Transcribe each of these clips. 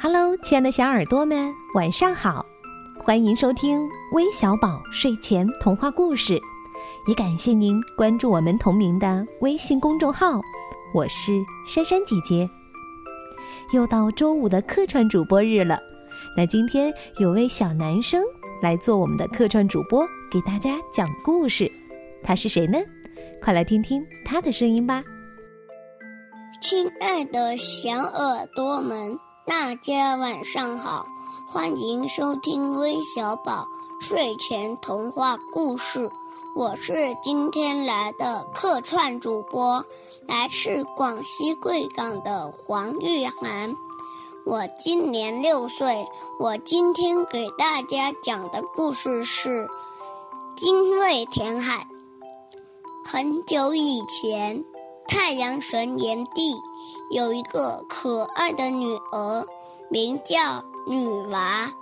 Hello，亲爱的小耳朵们，晚上好！欢迎收听微小宝睡前童话故事，也感谢您关注我们同名的微信公众号。我是珊珊姐姐。又到周五的客串主播日了，那今天有位小男生来做我们的客串主播，给大家讲故事。他是谁呢？快来听听他的声音吧。亲爱的小耳朵们，大家晚上好，欢迎收听微小宝睡前童话故事。我是今天来的客串主播，来自广西贵港的黄玉涵。我今年六岁，我今天给大家讲的故事是《精卫填海》。很久以前，太阳神炎帝有一个可爱的女儿，名叫女娃。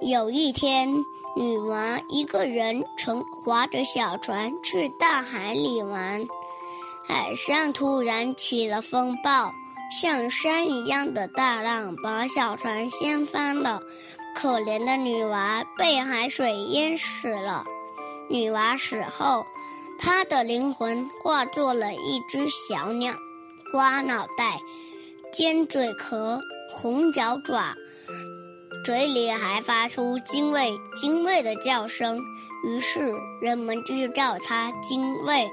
有一天，女娃一个人乘划着小船去大海里玩，海上突然起了风暴，像山一样的大浪把小船掀翻了。可怜的女娃被海水淹死了。女娃死后，他的灵魂化作了一只小鸟，花脑袋，尖嘴壳，红脚爪。嘴里还发出“精卫，精卫”的叫声，于是人们就叫它精卫。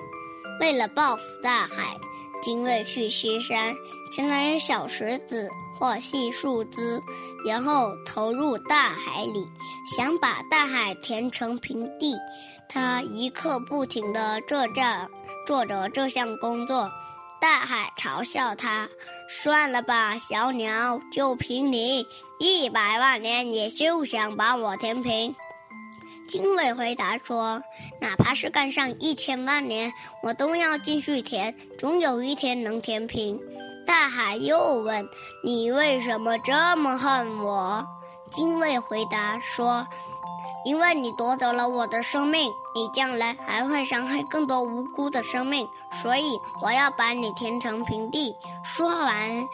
为了报复大海，精卫去西山捡来小石子或细树枝，然后投入大海里，想把大海填成平地。他一刻不停地做这做着这项工作。大海嘲笑他：“算了吧，小鸟，就凭你，一百万年也休想把我填平。”精卫回答说：“哪怕是干上一千万年，我都要继续填，总有一天能填平。”大海又问：“你为什么这么恨我？”精卫回答说。因为你夺走了我的生命，你将来还会伤害更多无辜的生命，所以我要把你填成平地。说完，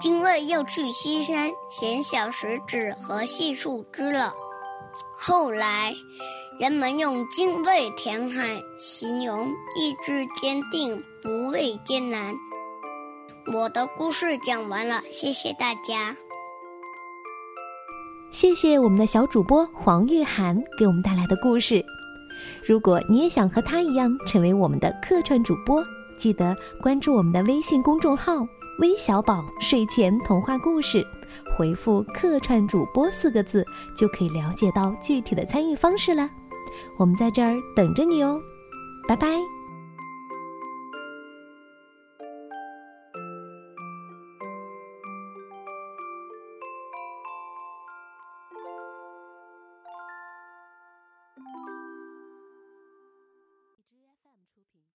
精卫又去西山捡小石子和细树枝了。后来，人们用“精卫填海”形容意志坚定、不畏艰难。我的故事讲完了，谢谢大家。谢谢我们的小主播黄玉涵给我们带来的故事。如果你也想和他一样成为我们的客串主播，记得关注我们的微信公众号“微小宝睡前童话故事”，回复“客串主播”四个字，就可以了解到具体的参与方式了。我们在这儿等着你哦，拜拜。